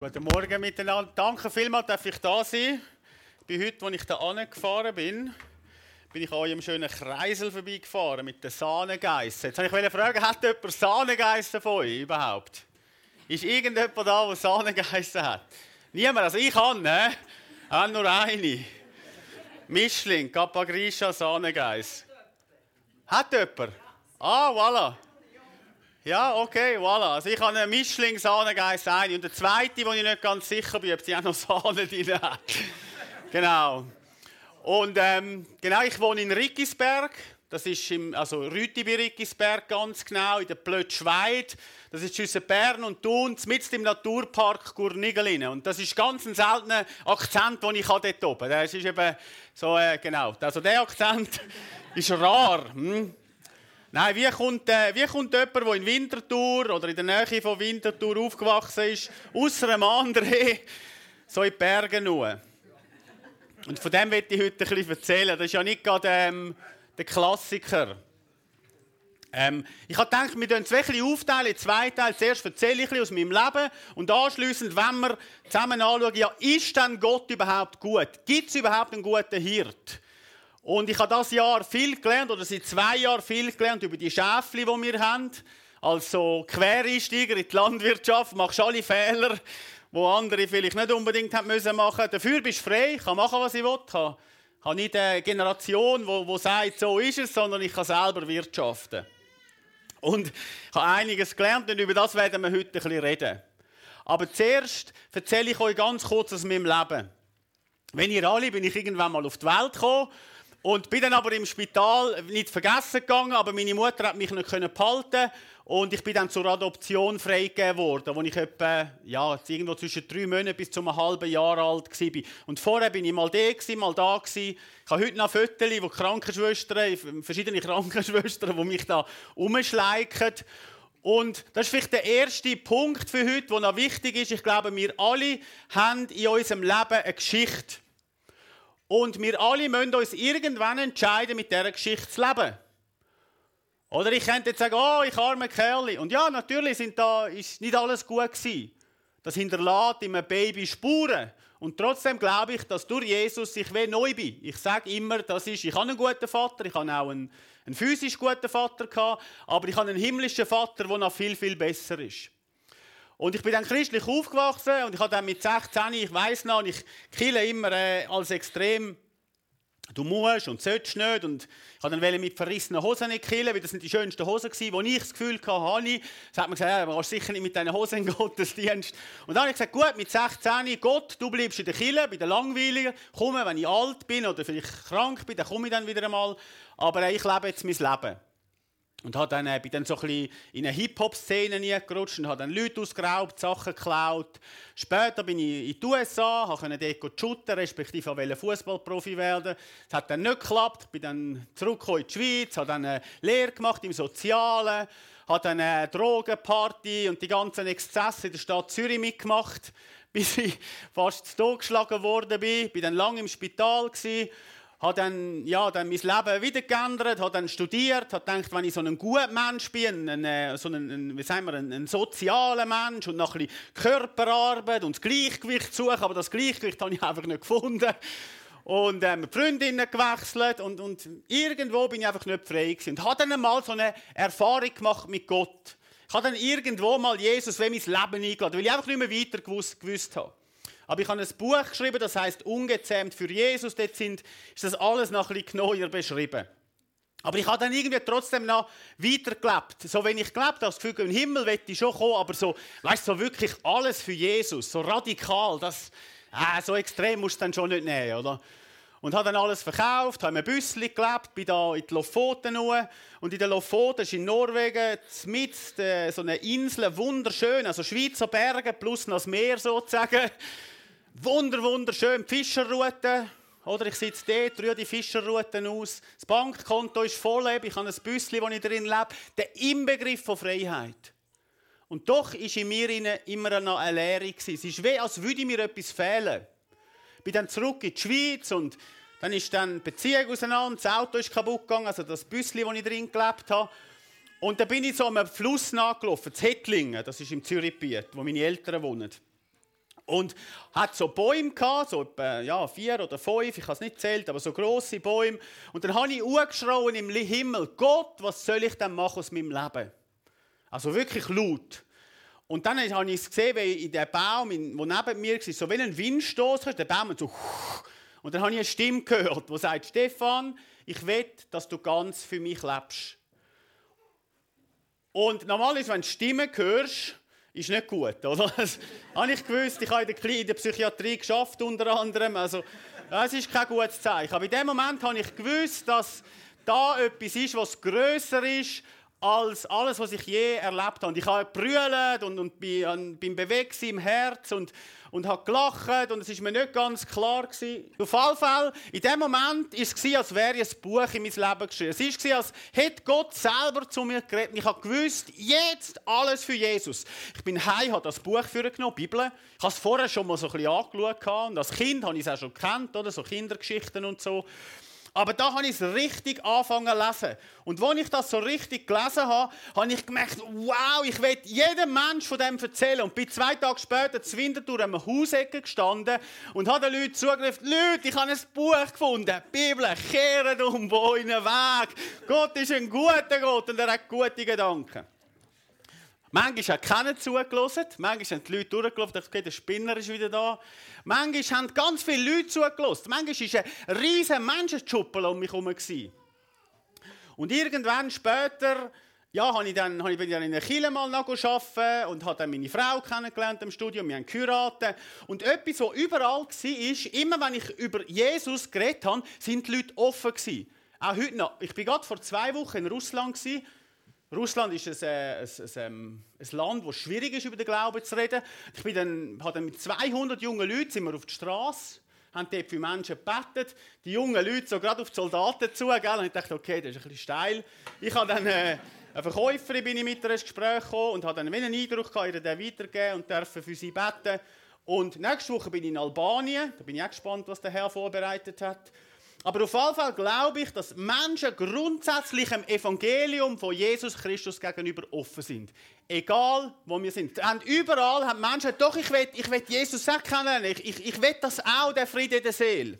Guten Morgen miteinander. Danke vielmals, dass ich da sein. Bei heute, als ich da angefahren bin, bin ich an einem schönen Kreisel vorbeigefahren mit den Sahnegeissen. Jetzt wollte ich fragen, hat jemand Sahnegeissen von euch überhaupt? Ist irgendjemand da, der Sahnegeissen hat? Niemand, also ich kann, ne? Auch nur eine. Mischling, Capagrisha, Sahnegeiss. Hat jemand? Ah, voilà. Ja, okay, voilà. Also ich habe einen Mischling Sahnegeiss ein und der zweite, wo ich nicht ganz sicher bin, ob sie auch noch Sahne drin hat. genau. Und ähm, genau, ich wohne in Rickisberg. Das ist im, also Rüti bei Rickisberg ganz genau, in der Plötschweid. Das ist zwischen Bern und Thun, mitten im Naturpark Gurnigelin. Und das ist ganz ein seltener Akzent, den ich dort oben habe. Das ist eben so, äh, genau. Also der Akzent ist rar. Hm? Nein, wie kommt, äh, wie kommt jemand, der in Winterthur oder in der Nähe von Winterthur aufgewachsen ist, außer einem anderen, so in die Berge nur? Und von dem möchte ich heute ein bisschen erzählen. Das ist ja nicht gerade ähm, der Klassiker. Ähm, ich habe gedacht, wir teilen zwei bisschen aufteilen in zwei Teile. Zuerst erzähle ich ein aus meinem Leben und anschließend, wenn wir zusammen anschauen, ja, ist denn Gott überhaupt gut? Gibt es überhaupt einen guten Hirt? Und ich habe das Jahr viel gelernt, oder seit zwei Jahren viel gelernt über die Schäfli, die wir haben. Also Quereinsteiger in die Landwirtschaft, machst alle Fehler, die andere vielleicht nicht unbedingt haben müssen machen. Dafür bist du frei, ich kann machen, was ich will. Ich habe nicht eine Generation, die, die sagt, so ist es, sondern ich kann selber wirtschaften. Und ich habe einiges gelernt und über das werden wir heute ein bisschen reden. Aber zuerst erzähle ich euch ganz kurz aus meinem Leben. Wenn ihr alle bin ich irgendwann mal auf die Welt gekommen und bin dann aber im Spital nicht vergessen gegangen, aber meine Mutter hat mich nicht behalten und ich bin dann zur Adoption freigegeben worden, wo ich etwa, ja, irgendwo zwischen drei Monaten bis zu einem halben Jahr alt war. Und vorher bin ich mal da, mal da. Ich habe heute noch Fotos, wo Krankenschwestern, verschiedene Krankenschwestern, die mich da umschleichen. Und das ist vielleicht der erste Punkt für heute, der noch wichtig ist. Ich glaube, wir alle haben in unserem Leben eine Geschichte. Und wir alle müssen uns irgendwann entscheiden, mit dieser Geschichte zu leben. Oder ich könnte jetzt sagen, oh, ich arme Kerl. Und ja, natürlich sind da, ist nicht alles gut gewesen. Das hinterlässt in einem Baby Spuren. Und trotzdem glaube ich, dass durch Jesus ich wie neu bin. Ich sage immer, das ist, ich habe einen guten Vater, ich habe auch einen, einen physisch guten Vater gehabt, aber ich habe einen himmlischen Vater, der noch viel, viel besser ist. Und ich bin dann christlich aufgewachsen und ich habe dann mit 16, ich weiß noch, ich kille immer äh, als extrem du musst und sollst nicht. Und ich wollte dann mit verrissenen Hosen nicht killen, weil das sind die schönsten Hosen gewesen, wo ich das Gefühl hatte. Da hat man gesagt, ja, man kannst sicher nicht mit deinen Hosen in Gottesdienst. Und dann habe ich gesagt, gut, mit 16, Gott, du bleibst in der Kille, bei den Langweiligen. Komme, wenn ich alt bin oder vielleicht krank bin, dann komme ich dann wieder einmal. Aber äh, ich lebe jetzt mein Leben. Und hat dann, äh, bin dann so ein bisschen in eine Hip-Hop-Szene gerutscht und habe dann Leute ausgeraubt, Sachen geklaut. Später bin ich in die USA, konnte dort shooten, respektive wollte Fußballprofi werden. Das hat dann nicht geklappt, bin dann zurückgekommen in die Schweiz, habe dann eine Lehre gemacht im Sozialen, habe dann eine Drogenparty und die ganzen Exzesse in der Stadt Zürich mitgemacht, bis ich fast totgeschlagen worden bin. Bin dann lange im Spital gewesen habe dann, ja, dann mein Leben wieder geändert, habe dann studiert, habe gedacht, wenn ich so ein guter Mensch bin, ein, ein, so ein, wie sagen wir, ein, ein sozialer Mensch und noch ein bisschen Körperarbeit und das Gleichgewicht suche, aber das Gleichgewicht habe ich einfach nicht gefunden. Und ähm, Freundinnen gewechselt und, und irgendwo bin ich einfach nicht frei gewesen. Und habe dann einmal so eine Erfahrung gemacht mit Gott. Ich habe dann irgendwo mal Jesus wie mein Leben eingeladen, weil ich einfach nicht mehr weiter gewusst, gewusst habe. Aber ich habe ein Buch geschrieben, das heißt Ungezähmt für Jesus. Dort sind, ist das alles noch ein bisschen genauer beschrieben. Aber ich habe dann irgendwie trotzdem noch weitergelebt. So, wenn ich gelebt habe, das Gefühl, im Himmel wette ich schon kommen, aber so, weißt so wirklich alles für Jesus, so radikal, das, äh, so extrem musst du dann schon nicht nehmen, oder? Und habe dann alles verkauft, habe in Büssli gelebt, bin da in die Lofoten. Und in den Lofoten ist in Norwegen mit äh, so eine Insel, wunderschön, also Schweizer Berge plus noch das Meer sozusagen. Wunder, wunderschön, die Fischerroute. Oder ich sitze dort, rühre die Fischerrouten aus. Das Bankkonto ist voll, ich habe ein Büssli, wo ich drin lebe. Der Inbegriff von Freiheit. Und doch ist in mir immer noch eine Leere. Es ist wie, als würde mir etwas fehlen. Ich bin dann zurück in die Schweiz und dann ist dann die Beziehung auseinander, das Auto ist kaputt gegangen, also das Büssli, wo ich drin gelebt habe. Und dann bin ich so am Fluss nachgelaufen, zu Hettlingen, das ist im Zürichgebiet, wo meine Eltern wohnen. Und hat so Bäume gehabt, so etwa ja, vier oder fünf, ich habe es nicht zählt, aber so große Bäume. Und dann habe ich angeschrien im Himmel, Gott, was soll ich denn machen aus meinem Leben? Also wirklich laut. Und dann habe ich es gesehen, wie in dem Baum, der neben mir war, so wie ein Windstoß, der Baum so. Und dann habe ich eine Stimme gehört, die sagt: Stefan, ich will, dass du ganz für mich lebst. Und normalerweise, wenn du Stimmen hörst, ist nicht gut, oder? Das habe ich gewusst. Ich habe in der Psychiatrie geschafft, unter anderem. Also, das ist kein gutes Zeichen. Aber in dem Moment habe ich gewusst, dass da etwas ist, was größer ist als alles, was ich je erlebt habe. Ich habe gebrüllt und, und bin, bin bewegt im Herz und, und habe gelacht und es ist mir nicht ganz klar gewesen. Auf jeden Fall, in dem Moment war es, als wäre ein Buch in mein Leben geschrieben. Es war, als hätte Gott selber zu mir geredet. Ich habe gewusst, jetzt alles für Jesus. Ich bin heim, habe das Buch für genommen, die Bibel. Ich habe es vorher schon mal so ein bisschen angeschaut und als Kind habe ich es auch schon gekannt, oder? so Kindergeschichten und so. Aber da habe ich es richtig angefangen zu lesen. Und als ich das so richtig gelesen habe, habe ich gemerkt, wow, ich will jedem Mensch von dem erzählen. Und bin zwei Tage später zu Winterthur am Hausecke gestanden und habe den Leuten zugerufen, Leute, ich habe ein Buch gefunden, Bibel, kehren um, den Weg. Gott ist ein guter Gott und er hat gute Gedanken. Manchmal hat keiner zugelassen, manchmal haben die Leute durchgelaufen, ich okay, der Spinner ist wieder da. Manchmal haben ganz viele Leute zugelassen. Manchmal war ein riesiger Menschenschuppel um mich herum. Und irgendwann später ja, habe ich dann, habe ich dann in der Kirche mal noch arbeiten und habe dann meine Frau kennengelernt im Studium. Wir haben geheiratet. Und etwas, was überall war, immer wenn ich über Jesus geredet habe, sind die Leute offen. Auch heute noch. Ich war gerade vor zwei Wochen in Russland Russland ist ein, äh, ein, ein, ähm, ein, Land, wo schwierig ist, über den Glauben zu reden. Ich bin dann, habe dann mit 200 jungen Leuten sind wir auf die Straße, haben dort für Menschen gebetet. Die jungen Leute so gerade auf die Soldaten zu, gell? und ich dachte, okay, das ist ein bisschen steil. Ich habe dann äh, eine Verkäuferin bin ich mit ihr ins Gespräch gekommen und habe dann einen Eindruck gehabt, ihr den weitergeben und dürfen für sie beten. Und nächste Woche bin ich in Albanien. Da bin ich auch gespannt, was der Herr vorbereitet hat. Aber auf jeden Fall glaube ich, dass Menschen grundsätzlich dem Evangelium von Jesus Christus gegenüber offen sind. Egal, wo wir sind. Und überall haben Menschen, doch, ich will, ich will Jesus kennenlernen. Ich, ich, ich will das auch, der Friede der Seele.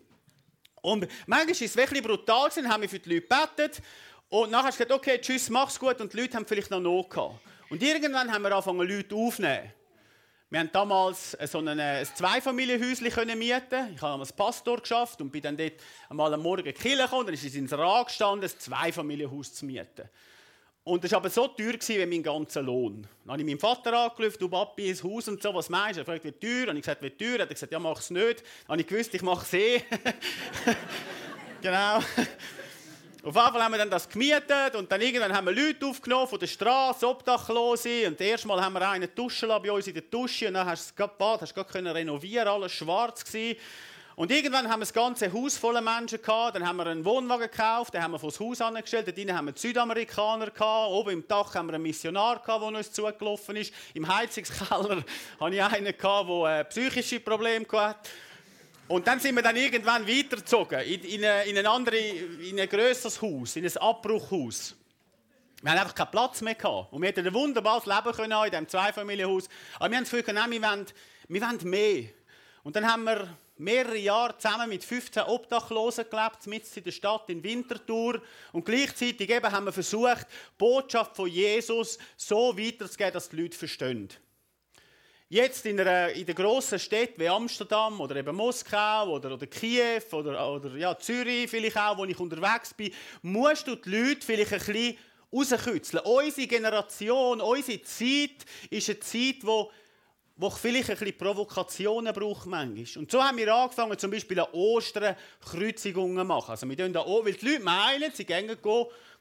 Und manchmal ist es wirklich brutal gewesen, haben wir für die Leute gebetet. Und nachher hast du gesagt, okay, tschüss, mach's gut. Und die Leute haben vielleicht noch Not gehabt. Und irgendwann haben wir angefangen, Leute aufzunehmen. Wir haben damals so ein, ein Zweifamilienhäuschen mieten. Ich habe als Pastor geschafft und bin dann dort einmal am Morgen in die. Dann ist es ins Rad gestanden, ein Zweifamilienhaus zu mieten. Und das war aber so teuer wie mein ganzer Lohn. Dann habe ich meinen Vater angerufen, du Papi, ins Haus und so, was meinst du? Er fragt, wie teuer? Dann ich gesagt, wie teuer? Er hat gesagt, ja, mach es nicht. Dann habe ich gewusst, ich mache es eh. genau. Auf jeden Fall haben wir dann das gemietet und dann irgendwann haben wir Leute aufgenommen von der Straße, Obdachlose. Und das erste Mal haben wir einen duschen lassen bei uns in der Dusche und dann hast du das Bad hast gerade renovieren, alles schwarz gewesen. Und irgendwann haben wir das ganze Haus voller Menschen gehabt. Dann haben wir einen Wohnwagen gekauft, den haben wir vor das Haus angestellt. Dort haben wir Südamerikaner gehabt. Oben im Dach haben wir einen Missionar gehabt, der uns zugelaufen ist. Im Heizungskeller hatte ich einen der äh, psychische Probleme hatte. Und dann sind wir dann irgendwann weitergezogen in, in, eine, in, ein, andere, in ein grösseres Haus, in ein Abbruchhaus. Wir haben einfach keinen Platz mehr gehabt. Und wir hätten ein wunderbares Leben können in diesem Zweifamilienhaus. Aber wir haben Gefühl, nein, wir wollen, wir wollen mehr. Und dann haben wir mehrere Jahre zusammen mit 15 Obdachlosen gelebt, mitten in der Stadt in Winterthur. Und gleichzeitig eben haben wir versucht, die Botschaft von Jesus so weiterzugeben, dass die Leute verstehen. Jetzt in, einer, in den grossen Städten wie Amsterdam oder eben Moskau oder, oder Kiew oder, oder ja, Zürich vielleicht auch, wo ich unterwegs bin, musst du die Leute vielleicht ein bisschen rauskitzeln. Unsere Generation, unsere Zeit ist eine Zeit, wo wo vielleicht ein bisschen Provokationen braucht manchmal. Und so haben wir angefangen, zum Beispiel an Ostern Kreuzigungen zu machen. Also wir tun da auch, weil die Leute meinen, sie gehen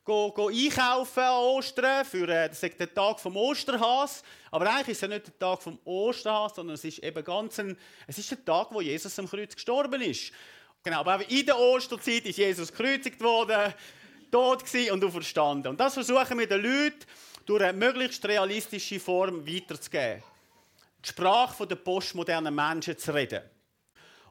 go, go, einkaufen an Ostern für äh, das Tag vom Osterhas. Aber eigentlich ist es ja nicht der Tag vom Osterhas, sondern es ist eben ganz ein, es ist der Tag, wo Jesus am Kreuz gestorben ist. Genau, aber in der Osterzeit ist Jesus gekreuzigt worden, tot und auferstanden. Und das versuchen wir den Leuten durch eine möglichst realistische Form weiterzugeben die Sprache der postmodernen Menschen zu reden.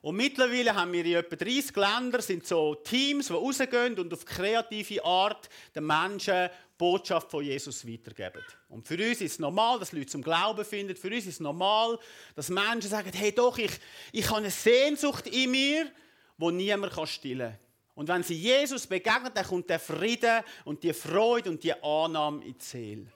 Und mittlerweile haben wir in etwa 30 Ländern sind so Teams, die rausgehen und auf kreative Art den Menschen die Botschaft von Jesus weitergeben. Und für uns ist es normal, dass Leute zum Glauben finden. Für uns ist es normal, dass Menschen sagen, hey doch, ich, ich habe eine Sehnsucht in mir, die niemand stillen kann. Und wenn sie Jesus begegnen, dann kommt der Frieden und die Freude und die Annahme in die Seele.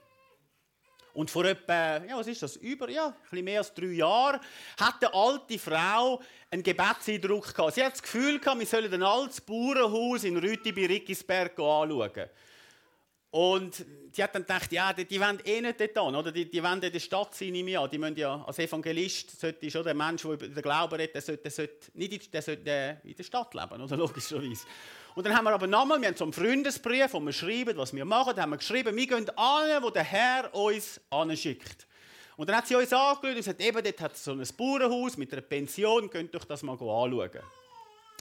Und vor etwa, ja, was ist das, über, ja, ein mehr als drei Jahren, hat eine alte Frau einen Gebetseindruck gehabt. Sie hat das Gefühl gehabt, wir sollen ein altes Bauernhaus in Rüti bei Rickisberg anschauen. Und die hat dann gedacht, ja, die, die wollen eh nicht dort an, oder? Die, die wollen in der Stadt sein, nehme ich an. Die müssen ja, als Evangelist sollte schon der Mensch, der über den Glauben redet, der sollte, der sollte nicht der sollte in der Stadt leben, oder? Logischerweise. Und dann haben wir aber nochmal, wir haben so einen Freundesbrief, wo wir schreiben, was wir machen. Da haben wir geschrieben, wir gehen an, wo der Herr uns anschickt. Und dann hat sie uns angeschaut und gesagt, eben, dort hat es so ein Bauernhaus mit einer Pension, könnt euch das mal anschauen.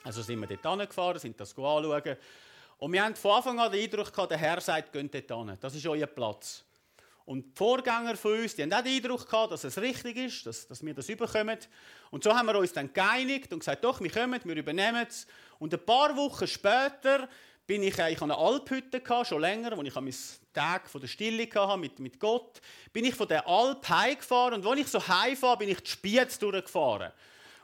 Also sind wir dort angefahren, sind das anschauen. Und wir haben von Anfang an den Eindruck gehabt, der Herr sagt, geht dort hin. Das ist euer Platz. Und die Vorgänger von uns, die haben auch den Eindruck gehabt, dass es richtig ist, dass, dass wir das überkommen. Und so haben wir uns dann geeinigt und gesagt, doch, wir kommen, wir übernehmen es. Und ein paar Wochen später bin ich, ich eine Alphütte schon länger, wo ich meinen Tag von der Stille hatte mit, mit Gott, bin ich von der Alp heimgefahren und als ich so heimfahre, bin ich die Spiez durchgefahren.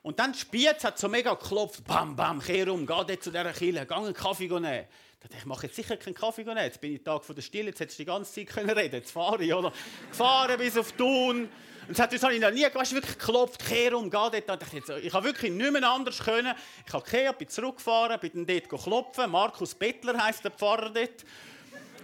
Und dann die Spiez hat so mega geklopft, bam, bam, kehr um, geh dort zu dieser Kille, geh einen Kaffee nehmen. Ich mache jetzt sicher keinen Kaffee nehmen. Jetzt bin ich Tag von der Stille, jetzt hättest du die ganze Zeit können reden Jetzt fahre ich, oder? Gefahren bis auf Thun. Und das hat uns noch nie, weißt, wirklich geklopft, kehr um, geh dort. Ich, jetzt, ich habe wirklich nicht mehr anders können. Ich habe gekehrt, bin zurückgefahren, bin dann dort klopfen. Markus Bettler heisst der Pfarrer dort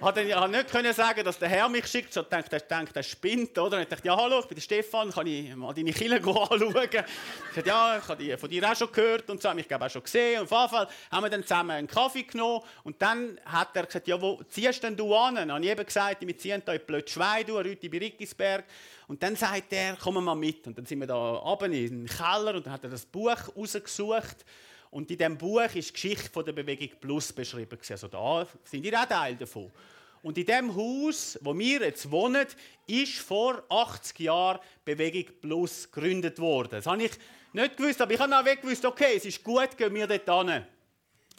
hat er nicht können sagen, dass der Herr mich schickt. So denkt, er denkt, er spinnt, oder? Ich dachte, ja, hallo, ich bin der Stefan, kann ich mal deine Kille anschauen? Ich sagte, ja, ich habe die von dir auch schon gehört und so, ich glaube auch schon gesehen. Und auf jeden Fall haben wir dann zusammen einen Kaffee genommen und dann hat er gesagt, ja, wo ziehst denn du an? Und ich eben gesagt, wir ziehen hier in Blödschwein, du, Rüti bei Rickisberg. Und dann sagt er, komm mal mit. Und dann sind wir da oben in den Keller und dann hat er das Buch rausgesucht. Und in diesem Buch ist die Geschichte von der Bewegung Plus beschrieben. Also da sind ihr auch Teil davon. Und in dem Haus, wo wir jetzt wohnen, ist vor 80 Jahren Bewegung Plus gegründet worden. Das habe ich nicht gewusst, aber ich habe auch gewusst, okay, es ist gut, gehen wir dort hin.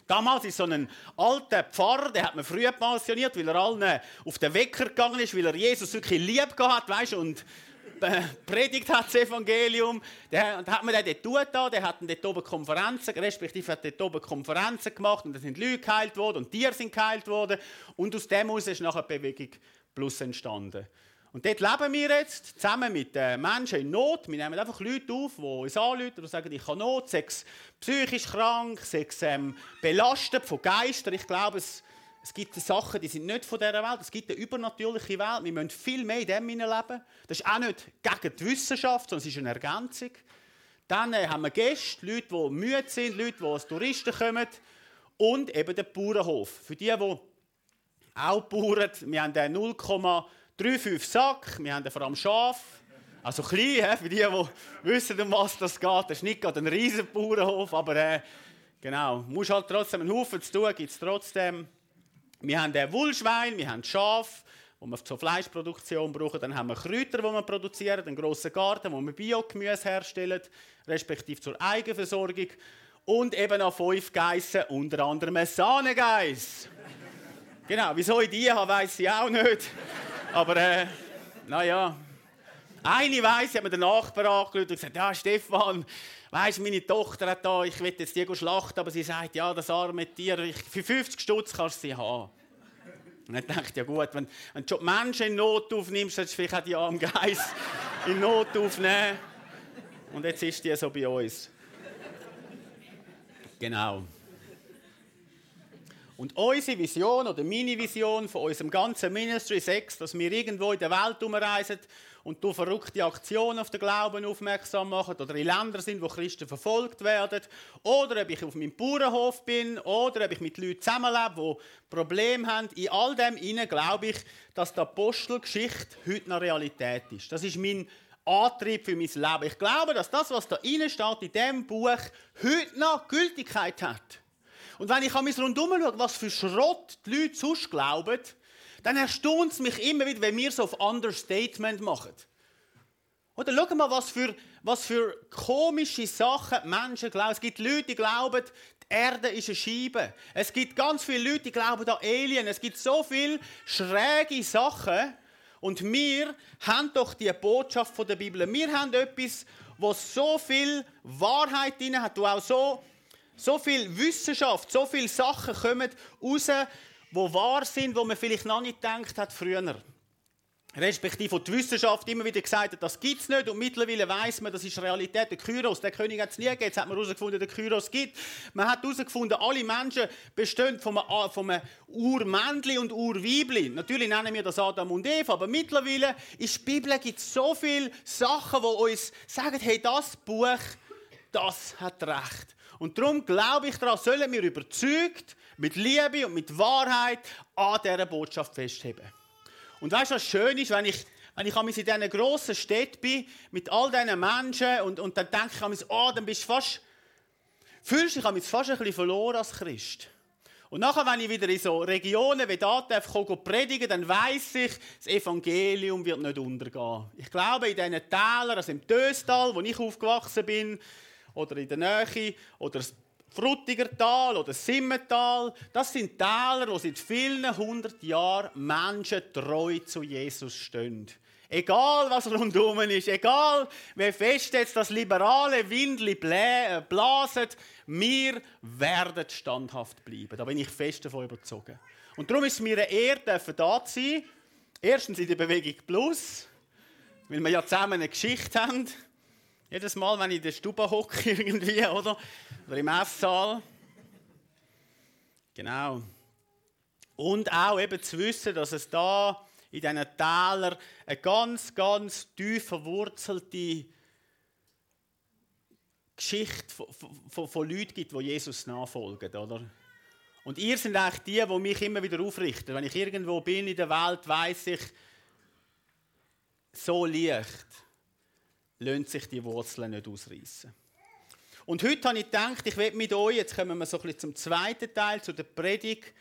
Damals ist so ein alter Pfarrer, der hat man früh pensioniert, weil er allen auf den Wecker gegangen ist, weil er Jesus wirklich lieb gehabt, weißt und predigt hat das Evangelium. Der, und hat man den dort da, der hat dort oben Konferenzen, respektive hat dort oben Konferenzen gemacht und da sind Leute geheilt worden und Tiere sind geheilt worden. Und aus dem heraus ist nachher Bewegung Plus entstanden. Und dort leben wir jetzt zusammen mit äh, Menschen in Not. Wir nehmen einfach Leute auf, die uns anrufen und sagen, ich habe Not, sechs psychisch krank, sechs ähm, belastet von Geistern. Ich glaube, es es gibt Sachen, die sind nicht von dieser Welt. Es gibt eine übernatürliche Welt. Wir müssen viel mehr in dem leben. Das ist auch nicht gegen die Wissenschaft, sondern es ist eine Ergänzung. Dann äh, haben wir Gäste, Leute, die müde sind, Leute, die als Touristen kommen. Und eben den Bauernhof. Für die, die auch bauern, wir haben den 0,35 Sack, wir haben vor allem Schaf. Also klein, für die, die wissen, um was das geht. Das ist nicht gerade ein riesen Bauernhof, aber äh, genau, muss halt trotzdem einen Haufen zu tun, gibt es trotzdem. Wir haben Wollschwein, wir haben Schaf, wo wir zur Fleischproduktion brauchen. Dann haben wir Kräuter, die wir produzieren, einen grossen Garten, wo wir Biogemüse herstellen, respektive zur Eigenversorgung. Und eben noch fünf Geissen, unter anderem ein Sahnegeiss. genau, wieso ich die habe, weiss ich auch nicht. Aber, äh, naja. Eine weiss, habe mir den Nachbar angeschaut und gesagt, ja, Stefan, Weißt meine Tochter hat da, ich will jetzt die schlachten, aber sie sagt, ja, das arme Tier, ich, für 50 Stutz kannst du sie haben. Und ich dachte, ja gut, wenn, wenn du Menschen in Not aufnimmst, solltest du vielleicht auch die armen Geist in Not aufnehmen. Und jetzt ist die so bei uns. Genau. Und unsere Vision oder meine Vision von unserem ganzen Ministry 6, dass wir irgendwo in der Welt umreisen und du verrückte Aktionen auf den Glauben aufmerksam machen oder in Ländern sind, wo Christen verfolgt werden oder ob ich auf meinem Bauernhof bin oder ob ich mit Leuten zusammenlebe, die Probleme haben. In all dem glaube ich, dass die Apostelgeschichte heute noch Realität ist. Das ist mein Antrieb für mein Leben. Ich glaube, dass das, was da innen steht in diesem Buch, heute noch Gültigkeit hat. Und wenn ich an mich rundherum schaue, was für Schrott die Leute sonst glauben, dann erstaunt es mich immer wieder, wenn wir so auf Understatement machen. Oder schau mal, was für, was für komische Sachen Menschen glauben. Es gibt Leute, die glauben, die Erde ist eine Scheibe. Es gibt ganz viele Leute, die glauben an Alien. Es gibt so viele schräge Sachen. Und wir haben doch die Botschaft der Bibel. Wir haben etwas, was so viel Wahrheit drin hat, wo auch so, so viel Wissenschaft, so viele Sachen kommen raus, die wahr sind, wo man vielleicht noch nicht gedacht hat früher respektive die Wissenschaft immer wieder gesagt hat, das gibt es nicht und mittlerweile weiß man, das ist Realität. Der Kyros, der König hat es nie gegeben, jetzt hat man herausgefunden, der Kyros gibt. Man hat herausgefunden, alle Menschen bestehen von einem, von einem Urmännli und Urweibli. Natürlich nennen wir das Adam und Eva, aber mittlerweile in der Bibel gibt so viele Sachen, die uns sagen, hey, das Buch, das hat Recht. Und darum glaube ich daran, sollen wir überzeugt, mit Liebe und mit Wahrheit an dieser Botschaft festheben. Und weißt du, was schön ist, wenn ich, wenn ich in diesen grossen Städten bin, mit all diesen Menschen, und, und dann denke ich, oh, dann bist du fast, fühlst dich fast ein bisschen verloren als Christ. Und nachher, wenn ich wieder in so Regionen wie da darf, predigen, dann weiß ich, das Evangelium wird nicht untergehen. Ich glaube, in diesen Tälern, also im Töstal, wo ich aufgewachsen bin, oder in der Nähe, oder Frutiger Tal oder Simmental, das sind Täler, wo seit vielen hundert Jahren Menschen treu zu Jesus stehen. Egal, was rundherum ist, egal, wie fest jetzt das liberale Windli äh, blaset, wir werden standhaft bleiben. Da bin ich fest davon überzogen. Und darum ist es mir eine Ehre, da zu sein. Erstens in der Bewegung Plus, weil wir ja zusammen eine Geschichte haben. Jedes Mal, wenn ich in der Stube hocke, irgendwie, oder? Oder im Esssaal. Genau. Und auch eben zu wissen, dass es da in diesen Tälern eine ganz, ganz tief verwurzelte Geschichte von, von, von Leuten gibt, die Jesus nachfolgen, oder? Und ihr seid eigentlich die, die mich immer wieder aufrichten. Wenn ich irgendwo bin in der Welt, weiß ich, so leicht lassen sich die Wurzeln nicht ausreißen. Und heute habe ich gedacht, ich werde mit euch, jetzt kommen wir so ein bisschen zum zweiten Teil, zu der Predigt.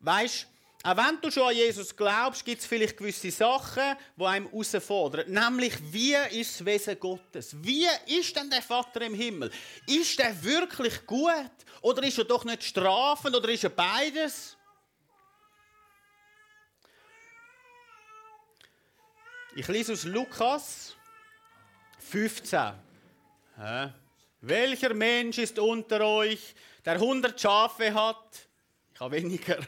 Weißt auch wenn du schon an Jesus glaubst, gibt es vielleicht gewisse Sachen, die einem herausfordern. Nämlich, wie ist das Wesen Gottes? Wie ist denn der Vater im Himmel? Ist er wirklich gut? Oder ist er doch nicht strafend? Oder ist er beides? Ich lese aus Lukas 15. Hä? Welcher Mensch ist unter euch, der 100 Schafe hat? Ich habe weniger.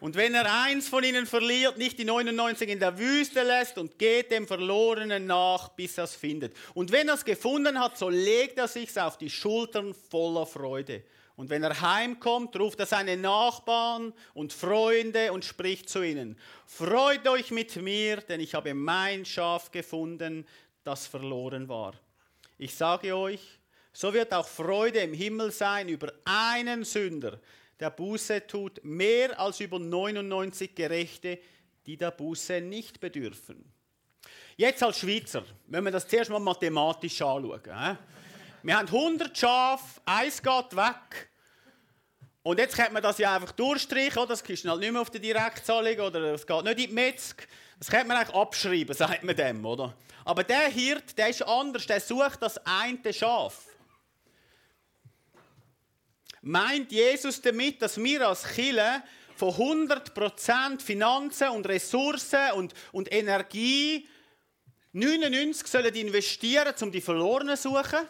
Und wenn er eins von ihnen verliert, nicht die 99 in der Wüste lässt und geht dem Verlorenen nach, bis er es findet. Und wenn er es gefunden hat, so legt er sich auf die Schultern voller Freude. Und wenn er heimkommt, ruft er seine Nachbarn und Freunde und spricht zu ihnen. Freut euch mit mir, denn ich habe mein Schaf gefunden, das verloren war. Ich sage euch, so wird auch Freude im Himmel sein über einen Sünder, der Buße tut, mehr als über 99 Gerechte, die der Buße nicht bedürfen. Jetzt als Schweizer, wenn wir das zuerst mal mathematisch anschauen. Wir haben 100 Schafe, eins geht weg. Und jetzt könnte man das ja einfach durchstreichen, oder? das kriegst halt nicht mehr auf die Direktzahlung oder es geht nicht in die Metzg. Das könnte man eigentlich abschreiben, sagt man dem, oder? Aber der Hirt, der ist anders, der sucht das eine Schaf. Meint Jesus damit, dass wir als Chile von 100% Finanzen und Ressourcen und, und Energie 99 sollen investieren, um die Verlorenen zu suchen?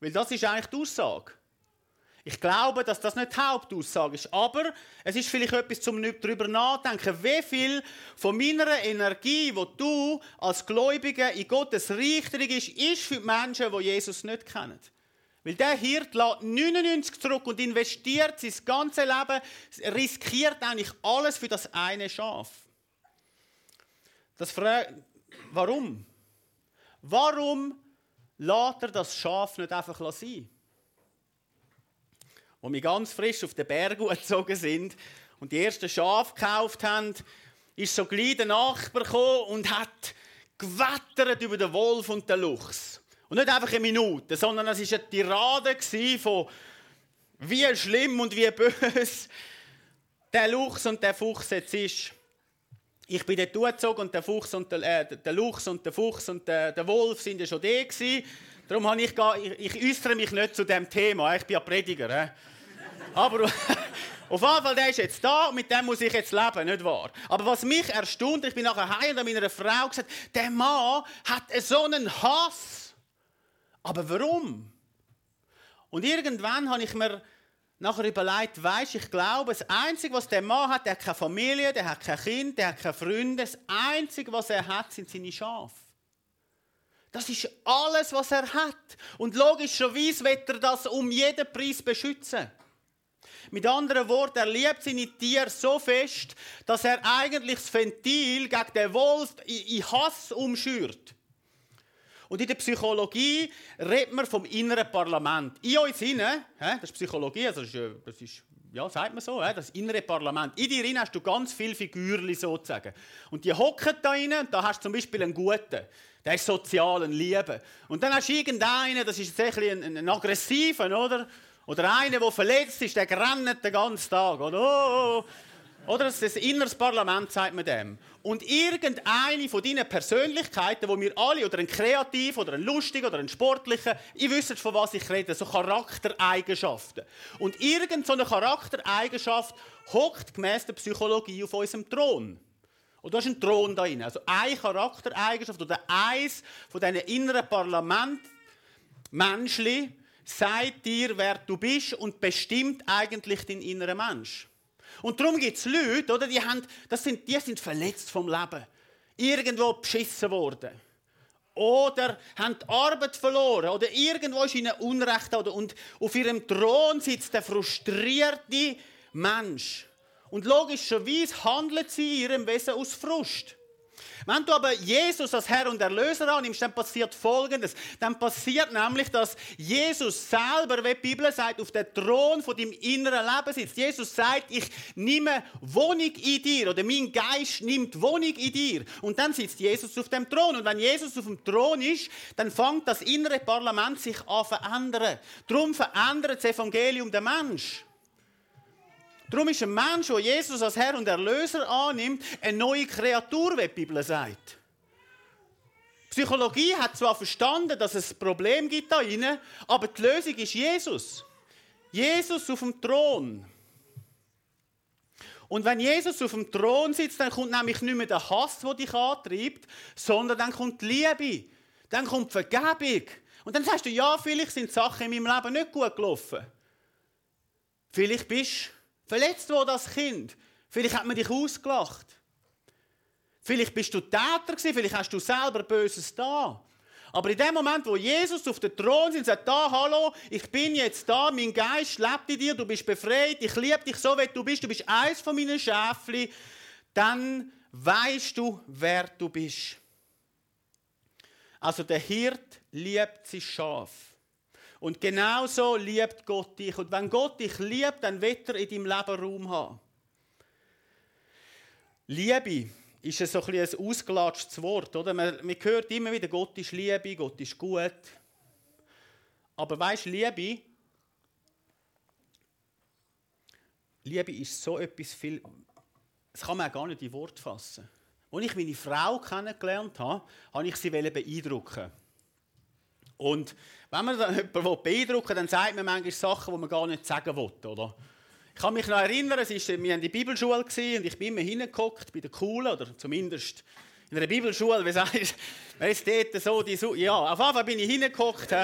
Weil das ist eigentlich die Aussage. Ich glaube, dass das nicht die Hauptaussage ist. Aber es ist vielleicht etwas, zum darüber nachdenken. Wie viel von meiner Energie, die du als Gläubiger in Gottes Reich ist, ist für die Menschen, die Jesus nicht kennen. Weil der Hirt lässt 99 zurück und investiert sein ganzes Leben, riskiert eigentlich alles für das eine Schaf. Das fragt, warum? Warum lässt er das Schaf nicht einfach sein? Wo wir ganz frisch auf den Berg gezogen sind und die ersten Schafe gekauft haben, ist so gleich der Nachbar gekommen und hat gewettert über den Wolf und den Luchs. Und nicht einfach eine Minute, sondern es war eine Tirade von wie schlimm und wie böse der Luchs und der Fuchs jetzt ist. ich bin dort zugezogen und der, Fuchs und der, äh, der Luchs und der Fuchs und der, der Wolf sind ja schon da gewesen. Darum habe ich, ich, ich äußere mich nicht zu dem Thema. Ich bin ja Prediger. Äh. Aber auf jeden Fall, der ist jetzt da und mit dem muss ich jetzt leben, nicht wahr? Aber was mich erstaunt, ich bin nachher heim und habe meiner Frau gesagt, der Mann hat so einen Hass. Aber warum? Und irgendwann habe ich mir nachher überlegt, weisst, ich glaube, das Einzige, was der Mann hat, der hat keine Familie, der hat kein Kind, der hat keine Freunde. Das Einzige, was er hat, sind seine Schafe. Das ist alles, was er hat. Und logischerweise wird er das um jeden Preis beschützen. Mit anderen Worten, er liebt seine Tiere so fest, dass er eigentlich das Ventil gegen den Wolf in Hass umschürt. Und in der Psychologie redet man vom inneren Parlament. In uns hinein, das ist Psychologie, also das ist, ja, sagt man so, das innere Parlament. In dir hast du ganz viele Figürchen sozusagen. Und die hocken da rein, da hast du zum Beispiel einen Guten. Der ist sozial, ein Liebe. Und dann hast du irgendeinen, das ist jetzt ein, ein, ein aggressiver, oder? Oder einer, der verletzt ist, der rennt den ganzen Tag. Oder, oh, oh. oh. oder das inneres Parlament, sagt man dem. Und irgendeine von deinen Persönlichkeiten, wo wir alle, oder ein Kreativ, oder ein Lustig, oder ein Sportlicher, ihr wisst, von was ich rede, so Charaktereigenschaften. Und irgendeine Charaktereigenschaft hockt gemäß der Psychologie auf unserem Thron. Und du hast einen Thron da drin. Also eine Charaktereigenschaft oder eins von diesen inneren Parlament, Menschli, sagt dir, wer du bist und bestimmt eigentlich deinen inneren Mensch. Und darum gibt es Leute, oder, die, haben, das sind, die sind verletzt vom Leben. Irgendwo beschissen worden. Oder haben die Arbeit verloren. Oder irgendwo ist ihnen Unrecht. Oder, und auf ihrem Thron sitzt der frustrierte Mensch. Und logischerweise handelt sie in ihrem Wesen aus Frust. Wenn du aber Jesus als Herr und Erlöser annimmst, dann passiert Folgendes. Dann passiert nämlich, dass Jesus selber, wie die Bibel sagt, auf dem Thron von deinem inneren Leben sitzt. Jesus sagt, ich nehme Wohnung in dir oder mein Geist nimmt Wohnung in dir. Und dann sitzt Jesus auf dem Thron. Und wenn Jesus auf dem Thron ist, dann fängt das innere Parlament sich an zu verändern. Darum verändert das Evangelium den Mensch. Darum ist ein Mensch, der Jesus als Herr und Erlöser annimmt, eine neue Kreatur, wie die Bibel sagt. Psychologie hat zwar verstanden, dass es ein Problem gibt da drinnen, aber die Lösung ist Jesus. Jesus auf dem Thron. Und wenn Jesus auf dem Thron sitzt, dann kommt nämlich nicht mehr der Hass, der dich antreibt, sondern dann kommt die Liebe, dann kommt die Vergebung. Und dann sagst du, ja, vielleicht sind Sachen in meinem Leben nicht gut gelaufen. Vielleicht bist du verletzt worden als Kind. Vielleicht hat man dich ausgelacht. Vielleicht bist du Täter gewesen, vielleicht hast du selber Böses da. Aber in dem Moment, wo Jesus auf dem Thron ist, sagt, da, hallo, ich bin jetzt da, mein Geist lebt in dir, du bist befreit, ich liebe dich so, wie du bist, du bist eins von meinen Schäfli, dann weißt du, wer du bist. Also der Hirt liebt sein Schaf. Und genauso liebt Gott dich. Und wenn Gott dich liebt, dann wird er in deinem Leben Raum haben. Liebe ist so ein, ein ausgelatschtes Wort. Oder? Man, man hört immer wieder, Gott ist Liebe, Gott ist gut. Aber weißt du, Liebe, Liebe ist so etwas viel. Das kann man auch gar nicht in Wort fassen. Als ich meine Frau kennengelernt habe, habe ich sie beeindrucken. Und wenn man jemanden beeindrucken will, dann sagt man manchmal Sachen, die man gar nicht sagen will. Oder? Ich kann mich noch erinnern, es ist, wir waren in der Bibelschule und ich bin immer hingeguckt bei den Coolen, oder zumindest in einer Bibelschule, wie sagst wer ist dort so, die so, ja, auf jeden Fall bin ich hingeguckt.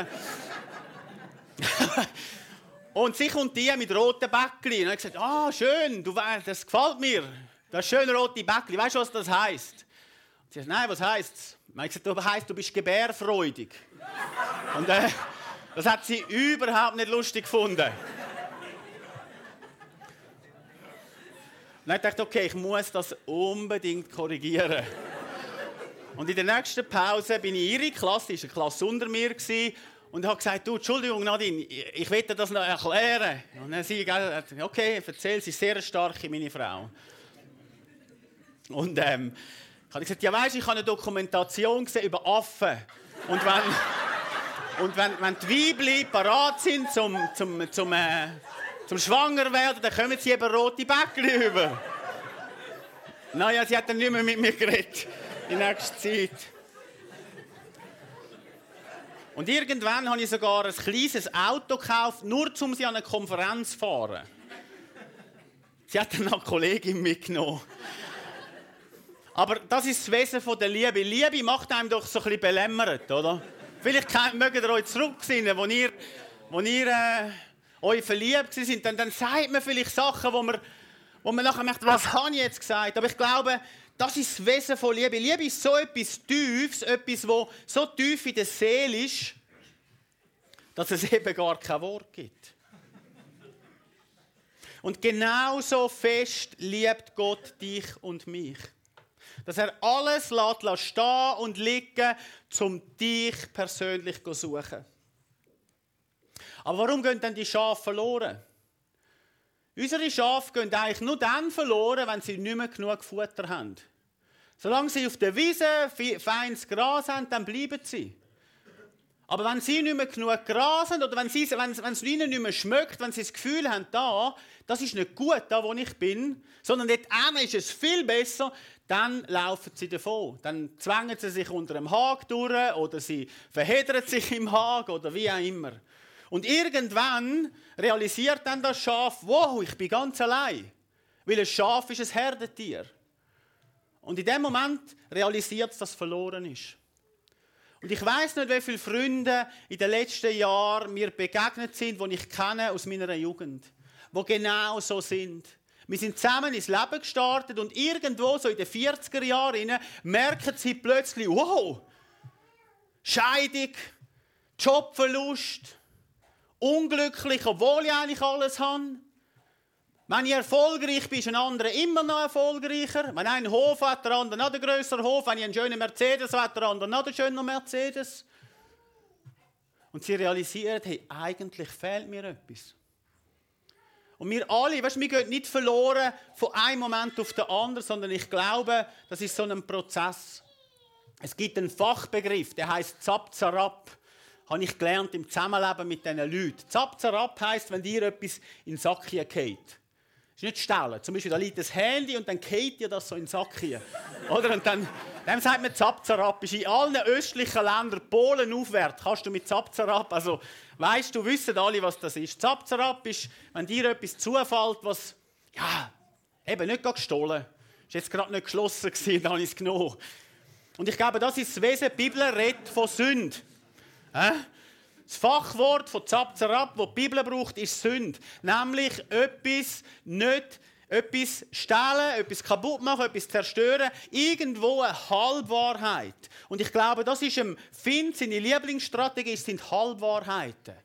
und sie kommt die mit roten Bäckchen. Und ich gesagt, ah, schön, du, das gefällt mir, das schöne rote Bäckchen. Weißt du, was das heisst? Und sie sagt, nein, was heisst es? Ich gesagt, das heisst, du bist gebärfreudig. Und äh, das hat sie überhaupt nicht lustig gefunden. Und dann dachte ich, okay, ich muss das unbedingt korrigieren. Und in der nächsten Pause bin ich in ihre Klasse, ist eine Klasse unter mir, gewesen, und habe gesagt, du, Entschuldigung, Nadine, ich dir das noch erklären. Und dann sie, okay, erzähl, sie ist sehr stark, meine Frau. Und ähm, ich habe gesagt, ja weißt, ich habe eine Dokumentation gesehen über Affen. Und wenn, und wenn, wenn die Weibli parat sind zum, zum, zum, äh, zum Schwanger werden, dann kommen sie eben rote Bäckchen über. Naja, sie hat dann nicht mehr mit mir geredet. Die nächste Zeit. Und irgendwann habe ich sogar ein kleines Auto gekauft, nur um sie an eine Konferenz zu fahren. Sie hat dann eine Kollegin mitgenommen. Aber das ist das Wesen der Liebe. Liebe macht einem doch so ein bisschen belämmert, oder? Vielleicht mögt ihr euch zurücksinnen, wo ihr, wo ihr äh, euch verliebt sind. Dann, dann sagt man vielleicht Sachen, wo man, wo man nachher merkt, was habe ich jetzt gesagt? Aber ich glaube, das ist das Wesen von Liebe. Liebe ist so etwas Tiefes, etwas, wo so tief in der Seele ist, dass es eben gar kein Wort gibt. Und genauso fest liebt Gott dich und mich dass er alles lässt stehen und liegen, um dich persönlich zu suchen. Aber warum gehen dann die Schafe verloren? Unsere Schafe gehen eigentlich nur dann verloren, wenn sie nicht mehr genug Futter haben. Solange sie auf der Wiese feines Gras haben, dann bleiben sie. Aber wenn sie nicht mehr genug Gras haben oder wenn, sie, wenn, wenn es ihnen nicht mehr schmeckt, wenn sie das Gefühl haben, da, das ist nicht gut, da wo ich bin, sondern dort ist es viel besser, dann laufen sie davon. Dann zwängen sie sich unter einem Hag durch oder sie verheddern sich im Hag oder wie auch immer. Und irgendwann realisiert dann das Schaf, wow, ich bin ganz allein. Weil ein Schaf ist ein Herdentier. Und in dem Moment realisiert es, dass es verloren ist. Und ich weiß nicht, wie viele Freunde in den letzten Jahren mir begegnet sind, die ich kenne aus meiner Jugend, wo genau so sind. Wir sind zusammen ins Leben gestartet und irgendwo so in den 40er Jahren merken sie plötzlich, wow, Scheidung, Jobverlust, unglücklich, obwohl ich eigentlich alles habe. Wenn ich erfolgreich bin, ist ein anderer immer noch erfolgreicher. Wenn einer einen Hof hat, der andere noch einen grösseren Hof. Wenn ich einen schönen Mercedes hat, der andere noch einen schönen Mercedes. Und sie realisieren, hey, eigentlich fehlt mir etwas. Und wir alle, weißt, wir gehen nicht verloren von einem Moment auf den anderen, sondern ich glaube, das ist so ein Prozess. Es gibt einen Fachbegriff, der heißt Zapzarab. Habe ich gelernt im Zusammenleben mit diesen Leuten. Zapzarab heißt, wenn dir etwas in den Sack geht. Ist nicht stellen. Zum Beispiel, da liegt das Handy und dann geht dir das so in den Sack hier. Oder? Und dann, dem sagt man Zapzarab. Ist in allen östlichen Ländern, Polen aufwärts, kannst du mit Zapzarab, also Weißt du, wissen alle, was das ist. Zapzerab ist, wenn dir etwas zufällt, was, ja, eben nicht gestohlen ist. jetzt gerade nicht geschlossen gewesen, dann ich es genommen. Und ich glaube, das ist das Wesen. Die Bibel redet von Sünde. Das Fachwort von Zapzerab, das die Bibel braucht, ist Sünde. Nämlich etwas nicht etwas stehlen, etwas kaputt machen, etwas zerstören, irgendwo eine Halbwahrheit. Und ich glaube, das ist ein Finn, seine Lieblingsstrategie sind Halbwahrheiten.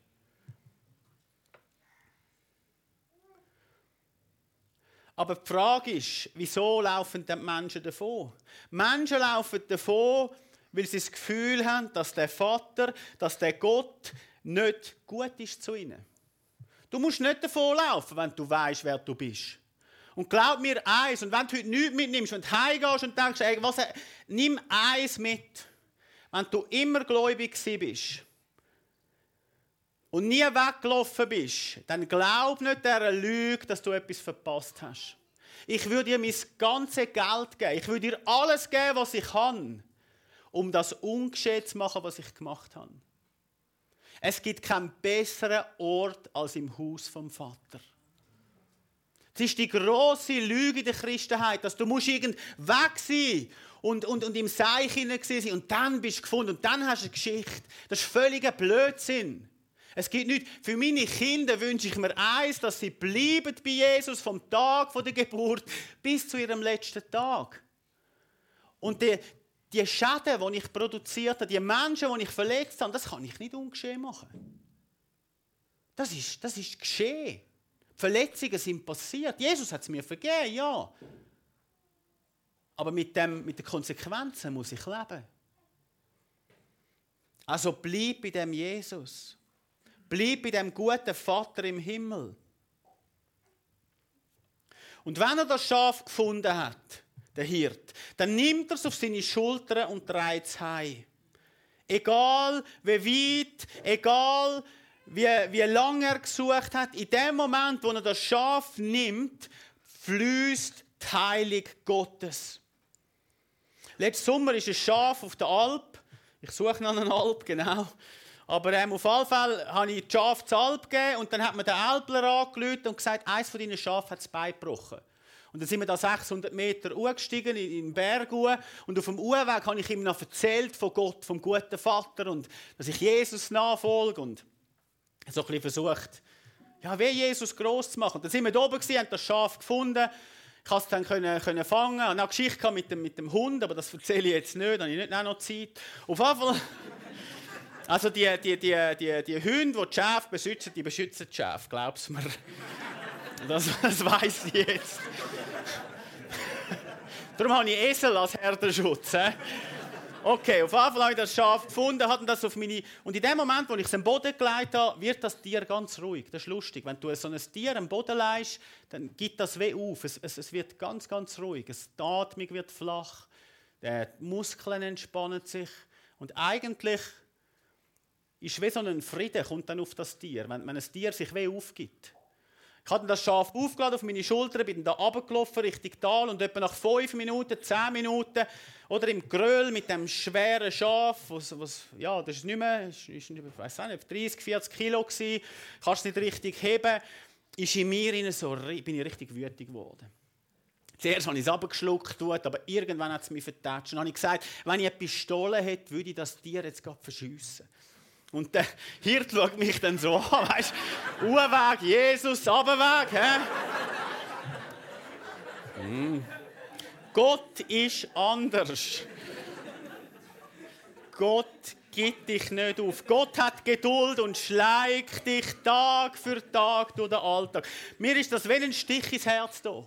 Aber die Frage ist, wieso laufen die Menschen davon? Menschen laufen davon, weil sie das Gefühl haben, dass der Vater, dass der Gott nicht gut ist zu ihnen. Du musst nicht davon laufen, wenn du weißt, wer du bist. Und glaub mir eins, und wenn du heute nichts mitnimmst und heimgehst und denkst, ey, was, nimm eins mit. Wenn du immer gläubig bist und nie weggelaufen bist, dann glaub nicht der Lüge, dass du etwas verpasst hast. Ich würde dir mein ganzes Geld geben. Ich würde dir alles geben, was ich kann, um das ungeschehen zu machen, was ich gemacht habe. Es gibt keinen besseren Ort als im Haus vom Vater. Es ist die große Lüge der Christenheit, dass du musst irgend weg sein und, und, und im Seich sein und dann bist du gefunden und dann hast du eine Geschichte. Das ist völliger Blödsinn. Es gibt nichts. Für meine Kinder wünsche ich mir eins, dass sie bleiben bei Jesus vom Tag der Geburt bis zu ihrem letzten Tag. Und die, die Schäden, die ich produziert habe, die Menschen, die ich verletzt habe, das kann ich nicht ungeschehen machen. Das ist, das ist geschehen. Verletzungen sind passiert. Jesus hat es mir vergeben, ja. Aber mit, dem, mit den Konsequenzen muss ich leben. Also bleib bei dem Jesus. Bleib bei dem guten Vater im Himmel. Und wenn er das Schaf gefunden hat, der Hirt, dann nimmt er es auf seine Schultern und dreht es heim. Egal wie weit, egal wie, wie lange er gesucht hat, in dem Moment, wo er das Schaf nimmt, fließt die Heilung Gottes. Letzten Sommer ist ein Schaf auf der Alp. Ich suche nach einer Alp, genau. Aber ähm, auf jeden Fall habe ich die Schafe zur Alp gegeben und dann hat mir der Alpler angerufen und gesagt, eins von deinen Schafen hat das Bein gebrochen. Und dann sind wir da 600 Meter hochgestiegen in den Berg und auf dem Uhrweg habe ich ihm noch erzählt von Gott, vom guten Vater und dass ich Jesus nachfolge und so ein bisschen versucht, ja, wie Jesus groß zu machen. Und dann sind wir da oben gewesen, haben das Schaf gefunden. Ich konnte es dann können, können fangen. Hatte eine Geschichte mit dem, mit dem Hund, aber das erzähle ich jetzt nicht, da habe ich nicht noch Zeit. Auf jeden Fall... Also die, die, die, die, die Hunde, die die Schafe beschützen, die beschützen die Schafe, glaubst du mir? Das, das weiß ich jetzt. Darum habe ich Esel als Herdenschutz. Okay, auf Fall habe ich das Schaf gefunden, hatten das auf meine... Und in dem Moment, wo ich es am Boden gelegt habe, wird das Tier ganz ruhig. Das ist lustig. Wenn du so ein Tier am Boden legst, dann gibt das weh auf. Es, es, es wird ganz, ganz ruhig. die Atmung wird flach. Die Muskeln entspannen sich. Und eigentlich ist wie so ein Frieden, kommt dann auf das Tier, wenn, wenn ein Tier sich weh aufgibt. Ich habe das Schaf aufgeladen auf meine Schulter, bin dann runtergelaufen Richtung Tal und etwa nach fünf Minuten, zehn Minuten oder im Gröll mit dem schweren Schaf, was, was ja, das ist nicht mehr, ist, ist, ich weiß nicht, 30, 40 Kilo gewesen, kannst nicht richtig heben, ist in mir so, bin ich richtig wütig geworden. Zuerst habe ich es abgeschluckt, aber irgendwann hat es mich vertatscht. Dann habe ich gesagt, wenn ich eine Pistole hätte, würde ich das Tier jetzt gerade verschiessen. Und der Hirt schaut mich dann so an, weißt du? Uhrweg, Jesus, Abweg, hä? Mm. Gott ist anders. Gott gibt dich nicht auf. Gott hat Geduld und schleicht dich Tag für Tag durch den Alltag. Mir ist das wie ein Stich ins Herz da.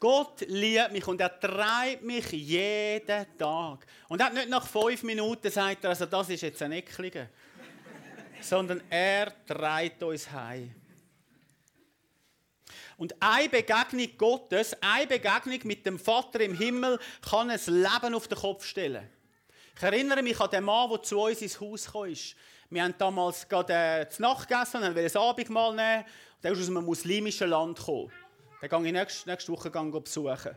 Gott liebt mich und er treibt mich jeden Tag. Und er hat nicht nach fünf Minuten sagt also das ist jetzt ein Ecklige sondern er treibt uns heim. Und eine Begegnung Gottes, eine Begegnung mit dem Vater im Himmel kann ein Leben auf den Kopf stellen. Ich erinnere mich an den Mann, der zu uns ins Haus kam. Wir haben damals gerade äh, zu Nacht gegessen und wollten ein Abendmahl nehmen. Der ist aus einem muslimischen Land gekommen. Den gehe ich nächste, nächste Woche besuchen.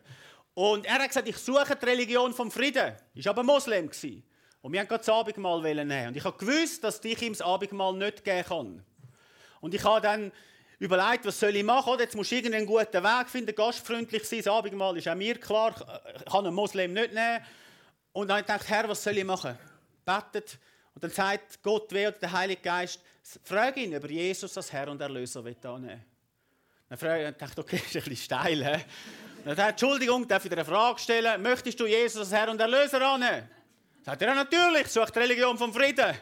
Und er hat gesagt, ich suche die Religion vom Frieden. War aber Moslem. Und wir haben gerade das Abendmahl nehmen. Und ich habe gewusst, dass ich ihm das Abendmahl nicht geben kann. Und ich habe dann überlegt, was soll ich machen? Jetzt muss ich irgendeinen guten Weg finden, gastfreundlich sein. Das Abendmahl ist auch mir klar. Ich kann einen Moslem nicht nehmen. Und dann habe ich gedacht, Herr, was soll ich machen? Betet. Und dann sagt Gott, wer oder der Heilige Geist, frage ihn, ob Jesus als Herr und Erlöser will annehmen. Dann frage ich, dachte okay, ist ein bisschen steil. He? Dann sagt Entschuldigung, darf ich dir eine Frage stellen? Möchtest du Jesus als Herr und Erlöser annehmen? Sagt er, natürlich, sucht die Religion vom Frieden.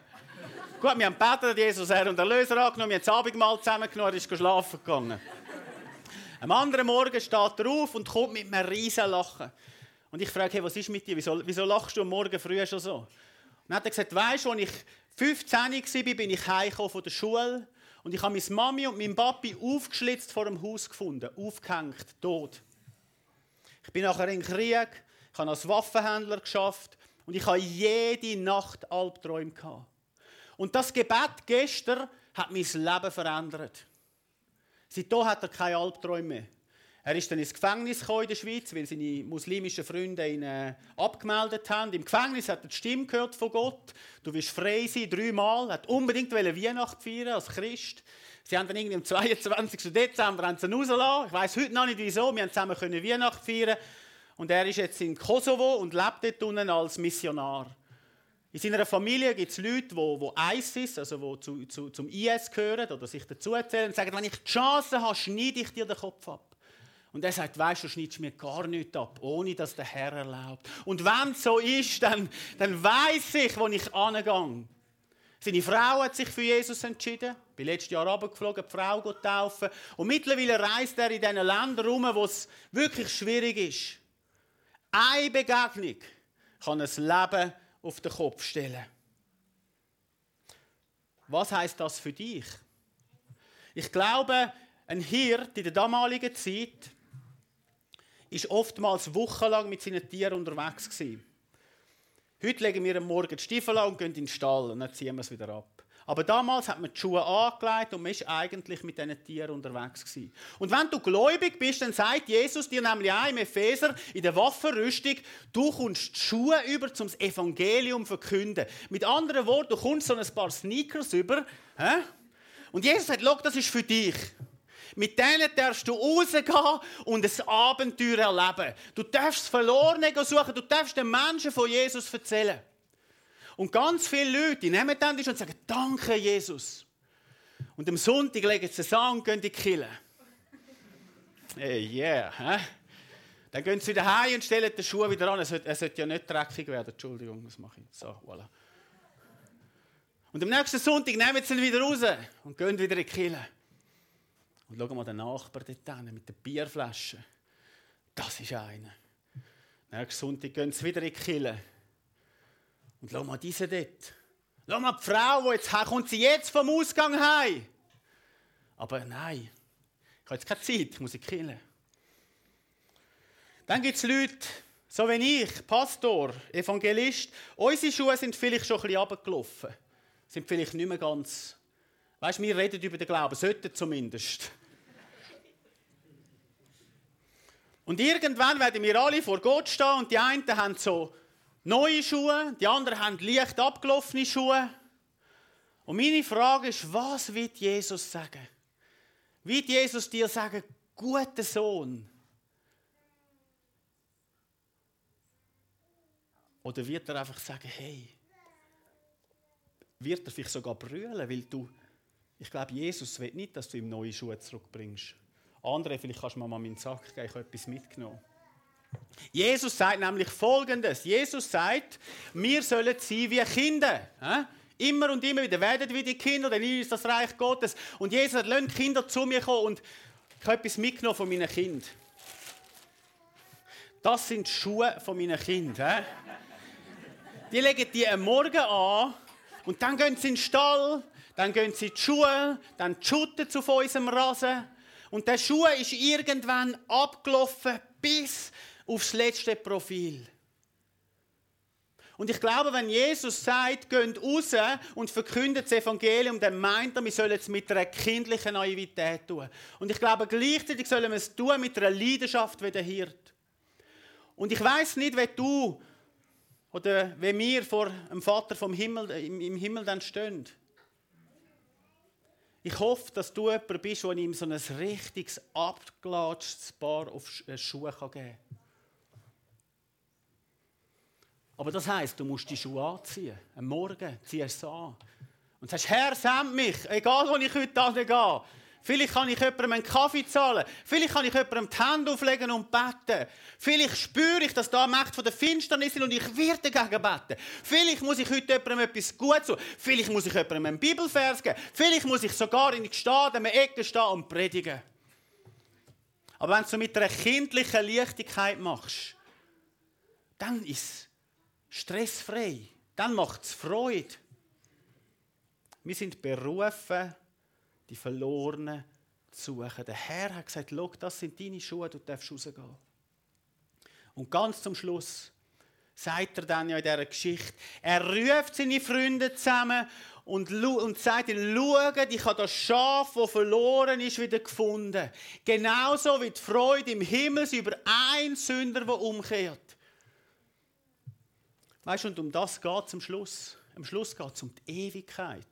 Gut, wir haben gebetet, Jesus Herr und Erlöser angenommen, wir haben das Abendmahl zusammengenommen, er ist schlafen gegangen. Am anderen Morgen steht er auf und kommt mit einem riesen Lachen. Und ich frage, hey, was ist mit dir? Wieso, wieso lachst du am Morgen früh schon so? Und dann hat er gesagt, weißt du, als ich 15 war, bin ich heimgekommen von der Schule und ich habe meine Mami und meinen Papi aufgeschlitzt vor dem Haus gefunden, aufgehängt, tot. Ich bin nachher in Krieg, ich habe als Waffenhändler geschafft und ich habe jede Nacht Albträume gehabt. Und das Gebet gestern hat mein Leben verändert. Seitdem hat er keine Albträume mehr. Er ist dann ins Gefängnis in der Schweiz, weil seine muslimischen Freunde ihn äh, abgemeldet haben. Im Gefängnis hat er die Stimme gehört von Gott. Du wirst frei sein, dreimal. Er hat unbedingt Weihnachten feiern als Christ. Sie haben dann irgendwie am 22. Dezember rausgelassen. Ich weiß heute noch nicht wieso. Wir haben zusammen Weihnachten feiern. Und er ist jetzt in Kosovo und lebt dort unten als Missionar. In seiner Familie gibt es Leute, die, ISIS, also die zu, zu, zum IS gehören oder sich dazu erzählen und sagen, wenn ich die Chance habe, schneide ich dir den Kopf ab. Und er sagt, weißt du, schneidest mir gar nichts ab, ohne dass der Herr erlaubt. Und wenn es so ist, dann, dann weiß ich, wo ich angehe. Seine Frau hat sich für Jesus entschieden. Ich bin letztes Jahr runtergeflogen, die Frau taufen. Und mittlerweile reist er in diesen Ländern herum, wo es wirklich schwierig ist. Eine Begegnung kann ein Leben auf den Kopf stellen. Was heißt das für dich? Ich glaube, ein Hirt in der damaligen Zeit ist oftmals wochenlang mit seinen Tieren unterwegs. Heute legen wir am Morgen die Stiefel an und gehen in den Stall und dann ziehen wir es wieder ab. Aber damals hat man die Schuhe angelegt und man ist eigentlich mit diesen Tieren unterwegs gewesen. Und wenn du gläubig bist, dann sagt Jesus dir nämlich auch im Epheser in der Waffenrüstung, du kommst die Schuhe über zum Evangelium verkünden. Mit anderen Worten, du kommst so ein paar Sneakers über. Hä? Und Jesus sagt, das ist für dich. Mit denen darfst du rausgehen und ein Abenteuer erleben. Du darfst das Verlorene suchen, du darfst den Menschen von Jesus erzählen. Und ganz viele Leute nehmen dann und sagen, danke Jesus. Und am Sonntag legen sie es an und gehen in die Kille. Hey, yeah. He? Dann gehen sie wieder heim und stellen die Schuhe wieder an. Es sollte, sollte ja nicht dreckig werden. Entschuldigung, das mache ich. So, voilà. Und am nächsten Sonntag nehmen sie ihn wieder raus und gehen wieder in die Kille. Und schauen mal den Nachbar dort hin, mit der Bierflasche. Das ist einer. Nächsten Sonntag gehen sie wieder in die Kille. Und schau mal diese dort. Schau mal die Frau, die jetzt kommt sie jetzt vom Ausgang heim. Aber nein, ich habe jetzt keine Zeit, ich muss sie killen. Dann gibt es Leute, so wie ich, Pastor, Evangelist, unsere Schuhe sind vielleicht schon ein bisschen runtergelaufen. Sind vielleicht nicht mehr ganz. Weißt du, wir reden über den Glauben, sollten zumindest. Und irgendwann werden wir alle vor Gott stehen und die einen haben so neue Schuhe, die anderen haben leicht abgelaufene Schuhe. Und meine Frage ist, was wird Jesus sagen? Wird Jesus dir sagen, guter Sohn? Oder wird er einfach sagen, hey, wird er vielleicht sogar brüllen, weil du, ich glaube, Jesus will nicht, dass du ihm neue Schuhe zurückbringst. Andere, vielleicht kannst du mir mal meinen Sack geben, ich habe etwas mitgenommen. Jesus sagt nämlich Folgendes. Jesus sagt, wir sollen sein wie Kinder. Immer und immer wieder werdet wie die Kinder, denn ihr ist das Reich Gottes. Und Jesus hat, lasst Kinder zu mir kommen und ich habe etwas mitgenommen von meinen Kindern. Das sind die Schuhe von meinen Kindern. Die legen die am Morgen an und dann gehen sie in den Stall, dann gehen sie in die Schuhe, dann schutten zu unserem Rasen. Und der Schuh ist irgendwann abgelaufen bis aufs letzte Profil. Und ich glaube, wenn Jesus sagt, geht raus und verkündet das Evangelium, dann meint er, wir sollen es mit einer kindlichen Naivität tun. Und ich glaube, gleichzeitig sollen wir es tun mit einer Leidenschaft wie der Hirt. Und ich weiß nicht, wie du oder wie wir vor dem Vater vom Himmel, im Himmel dann stehen. Ich hoffe, dass du jemand bist, der ihm so ein richtiges, abgelatschtes Paar auf Schuhe geben kann. Aber das heisst, du musst die Schuhe anziehen. Am Morgen ziehst du es an. Und sagst, Herr, send mich, egal wo ich heute gehe. Vielleicht kann ich jemandem einen Kaffee zahlen. Vielleicht kann ich jemandem die Hände auflegen und beten. Vielleicht spüre ich, dass da Macht von der Finsternis ist und ich werde dagegen beten. Vielleicht muss ich heute jemandem etwas Gutes tun. Vielleicht muss ich jemandem einen Bibelvers geben. Vielleicht muss ich sogar in die Stade, in der Ecke stehen und predigen. Aber wenn du es mit einer kindlichen Leichtigkeit machst, dann ist es stressfrei. Dann macht es Freude. Wir sind berufen, die Verlorenen zu suchen. Der Herr hat gesagt, Schau, das sind deine Schuhe, du darfst rausgehen. Und ganz zum Schluss sagt er dann ja in dieser Geschichte, er ruft seine Freunde zusammen und, und sagt ihnen, schaut, ich habe das Schaf, das verloren ist, wieder gefunden. Genauso wie die Freude im Himmel über einen Sünder, der umkehrt. Weißt du, und um das geht es am Schluss. Am Schluss geht es um die Ewigkeit.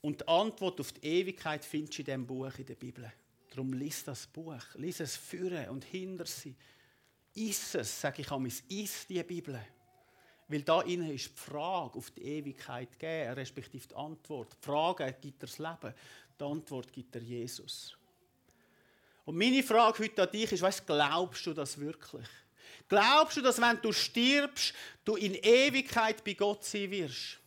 Und die Antwort auf die Ewigkeit findest du in diesem Buch in der Bibel. Darum lies das Buch. Lies es führen und hinter sie. Iss es, sage ich einmal, iss die Bibel. Weil da innen ist die Frage auf die Ewigkeit gegeben, respektive die Antwort. Die Frage gibt er das Leben, die Antwort gibt er Jesus. Und meine Frage heute an dich ist, weißt, glaubst du das wirklich? Glaubst du, dass wenn du stirbst, du in Ewigkeit bei Gott sein wirst?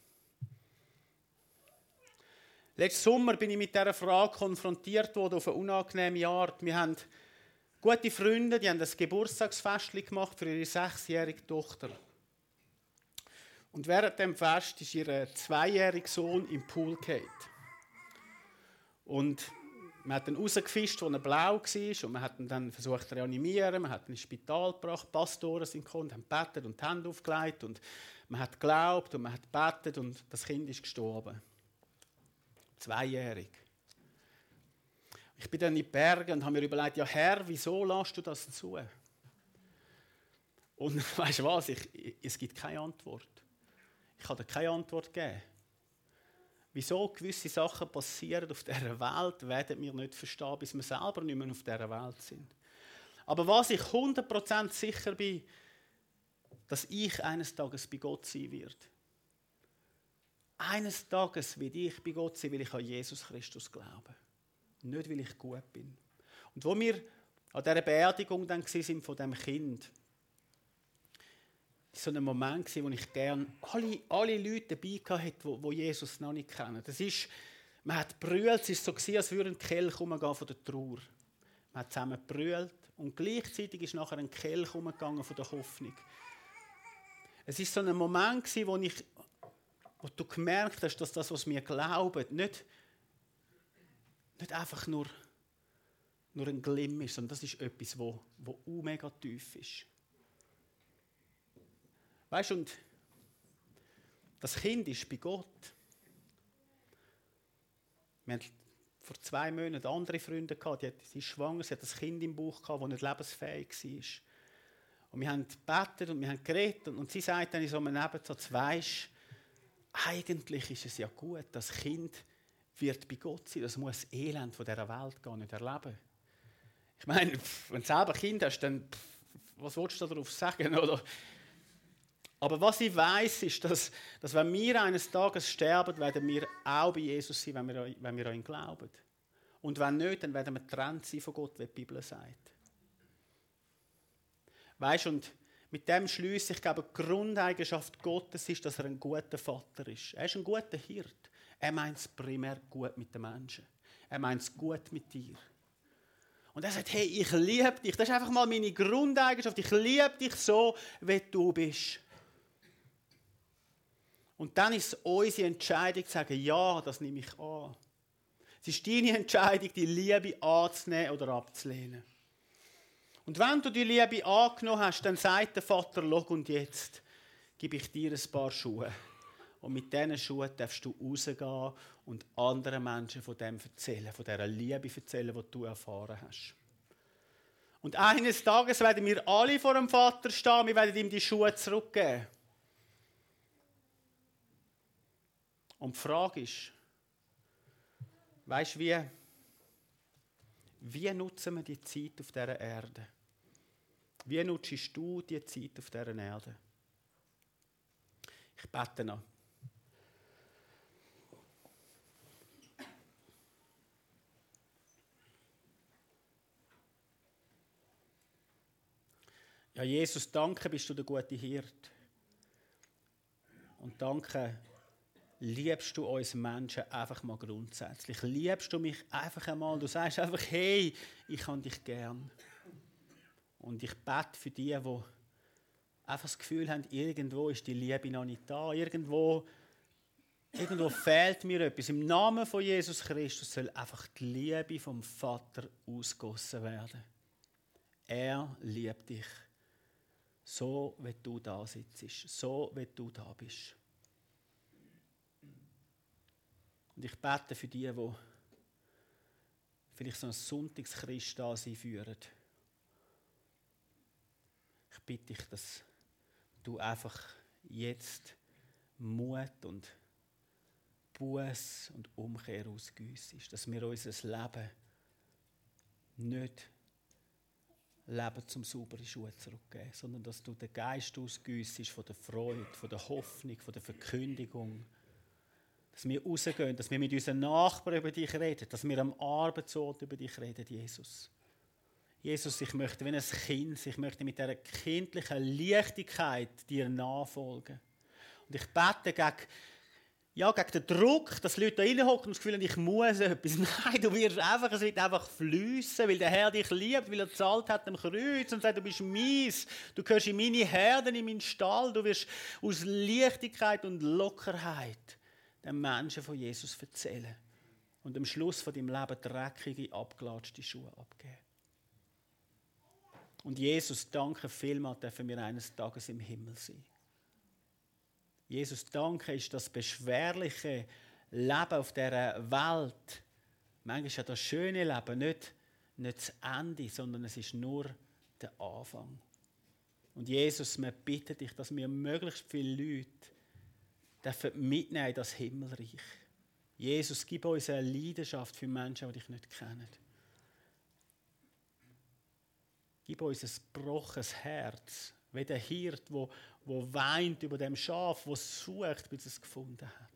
Letzten Sommer bin ich mit dieser Frage konfrontiert worden auf eine unangenehme Art. Wir haben gute Freunde, die haben ein Geburtstagsfest gemacht für ihre sechsjährige Tochter. Und während dem Fest ist ihr zweijähriger Sohn im Pool gefallen. Und man hat ihn rausgefischt, als er blau war. Und man hat ihn dann versucht zu reanimieren. Man hat ihn ins Spital gebracht. Pastoren sind gekommen, haben gebetet und die Hände aufgelegt. Und Man hat geglaubt und man hat gebetet und das Kind ist gestorben. Zweijährig. Ich bin dann in die Berge und habe mir überlegt, ja Herr, wieso lässt du das zu? Und weißt du was, ich, es gibt keine Antwort. Ich kann dir keine Antwort geben. Wieso gewisse Sachen passieren auf dieser Welt, werden wir nicht verstehen, bis wir selber nicht mehr auf dieser Welt sind. Aber was ich 100% sicher bin, dass ich eines Tages bei Gott sein werde. Eines Tages werde ich bei Gott sein, weil ich an Jesus Christus glaube. Nicht, weil ich gut bin. Und wo wir an dieser Beerdigung dann sind von dem Kind, so ein Moment wo ich gerne alle, alle Leute dabei hatte, wo Jesus noch nicht kennen. Das ist, man hat brüllt, es ist so gewesen, als würde ein Kelch umgehen von der Trauer. Man hat zusammen brüllt und gleichzeitig ist nachher ein Kelch umgegangen von der Hoffnung. Es ist so ein Moment gewesen, wo ich, wo du gemerkt hast, dass das, was wir glauben, nicht, nicht einfach nur, nur ein Glimm ist, sondern das ist etwas, wo, wo mega tief ist. Weißt du, und das Kind ist bei Gott. Wir hatten vor zwei Monaten andere Freunde gehabt, die, sie schwanger, sie hat das Kind im Bauch gehabt, das nicht lebensfähig war. Und wir haben gebetet und wir haben geredet und, und sie sagt dann in so einem Nebensatz, weisst, eigentlich ist es ja gut, das Kind wird bei Gott sein, das muss das Elend von dieser Welt gar nicht erleben. Ich meine, wenn du selber Kind hast, dann was willst du darauf sagen? Oder? Aber was ich weiß, ist, dass, dass wenn wir eines Tages sterben, werden wir auch bei Jesus sein, wenn wir, wenn wir an ihn glauben. Und wenn nicht, dann werden wir getrennt sein von Gott, wie die Bibel sagt. Weißt und mit dem schließe ich glaube, die Grundeigenschaft Gottes ist, dass er ein guter Vater ist. Er ist ein guter Hirt. Er meint es primär gut mit den Menschen. Er meint es gut mit dir. Und er sagt, hey, ich liebe dich. Das ist einfach mal meine Grundeigenschaft. Ich liebe dich so, wie du bist. Und dann ist es unsere Entscheidung zu sagen, ja, das nehme ich an. Es ist deine Entscheidung, die Liebe anzunehmen oder abzulehnen. Und wenn du die Liebe angenommen hast, dann sagt der Vater, log und jetzt gebe ich dir ein paar Schuhe. Und mit diesen Schuhen darfst du rausgehen und anderen Menschen von dem erzählen, von dieser Liebe erzählen, die du erfahren hast. Und eines Tages werden wir alle vor dem Vater stehen, wir werden ihm die Schuhe zurückgeben. Und die Frage ist, weißt du, wie, wie nutzen wir die Zeit auf dieser Erde? Wie nutzt du die Zeit auf dieser Erde? Ich bete noch. Ja, Jesus, danke, bist du der gute Hirt. Und danke, liebst du uns Menschen einfach mal grundsätzlich? Liebst du mich einfach einmal? Du sagst einfach, hey, ich kann dich gern. Und ich bete für die, die einfach das Gefühl haben, irgendwo ist die Liebe noch nicht da. Irgendwo, irgendwo fehlt mir etwas. Im Namen von Jesus Christus soll einfach die Liebe vom Vater ausgossen werden. Er liebt dich. So, wie du da sitzt. So, wie du da bist. Und ich bete für die, die vielleicht so ein Sonntagschrist da sein führen. Ich bitte dich, dass du einfach jetzt Mut und Buß und Umkehr ausgüssest, dass wir unser Leben nicht Leben zum sauberen Schuh zurückgeben, sondern dass du den Geist ausgüssest von der Freude, von der Hoffnung, von der Verkündigung, dass wir rausgehen, dass wir mit unseren Nachbarn über dich reden, dass wir am Arbeitsort über dich reden, Jesus. Jesus, ich möchte wie ein Kind, ich möchte mit dieser kindlichen Leichtigkeit dir nachfolgen. Und ich bete gegen, ja, gegen den Druck, dass Leute da reinhocken und das Gefühl haben, ich muss etwas. Nein, du wirst einfach, es wird einfach fließen, weil der Herr dich liebt, weil er zahlt hat am Kreuz und sagt, du bist mies, du gehörst in meine Herden, in meinen Stall, du wirst aus Leichtigkeit und Lockerheit den Menschen von Jesus erzählen und am Schluss von deinem Leben dreckige, abgelatschte Schuhe abgeben. Und Jesus, danke vielmals, dürfen wir eines Tages im Himmel sein. Jesus, danke, ist das beschwerliche Leben auf dieser Welt, manchmal ist ja das schöne Leben nicht, nicht das Ende, sondern es ist nur der Anfang. Und Jesus, wir bitten dich, dass wir möglichst viele Leute dürfen mitnehmen in das Himmelreich. Jesus, gib uns eine Leidenschaft für Menschen, die dich nicht kennen. Gib uns ein gebrochenes Herz, wie der Hirt, wo, wo weint über dem Schaf, wo sucht, bis es gefunden hat.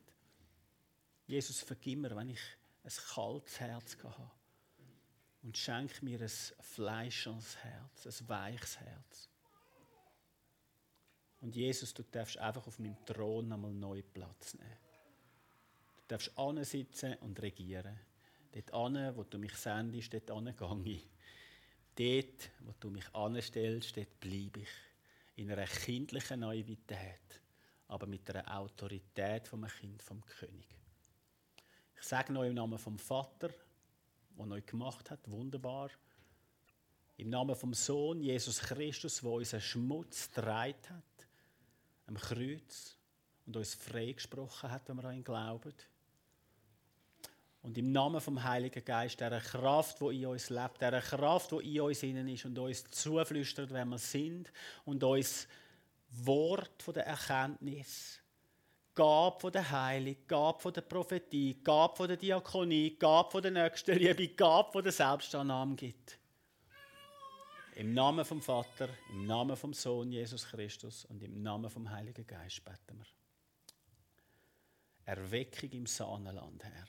Jesus, vergib mir, wenn ich ein kaltes Herz habe. Und schenk mir ein fleischendes Herz, ein weiches Herz. Und Jesus, du darfst einfach auf meinem Thron einmal neu Platz nehmen. Du darfst sitzen und regieren. Dort an, wo du mich sendest, dort an gehe ich. Dort, wo du mich anstellst, dort bleibe ich. In einer kindlichen Naivität, aber mit einer Autorität vom Kind vom König. Ich sage noch im Namen vom Vater, der euch gemacht hat, wunderbar. Im Namen vom Sohn Jesus Christus, der unseren Schmutz getragen hat am Kreuz und uns freigesprochen hat, wenn wir an ihn glauben. Und im Namen vom Heiligen Geist, der Kraft, die in uns lebt, der Kraft, die in uns innen ist und uns zuflüstert, wenn wir sind und uns Wort von der Erkenntnis, Gab von der Heilung, Gab von der Prophetie, Gab von der Diakonie, Gab von der Nächstenliebe, Gab von der Selbstannahme gibt. Im Namen vom Vater, im Namen vom Sohn Jesus Christus und im Namen vom Heiligen Geist beten wir. Erweckung im Sahnenland, Herr.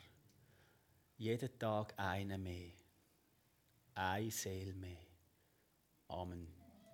Jeden Tag eine mehr. Ein Seel mehr. Amen.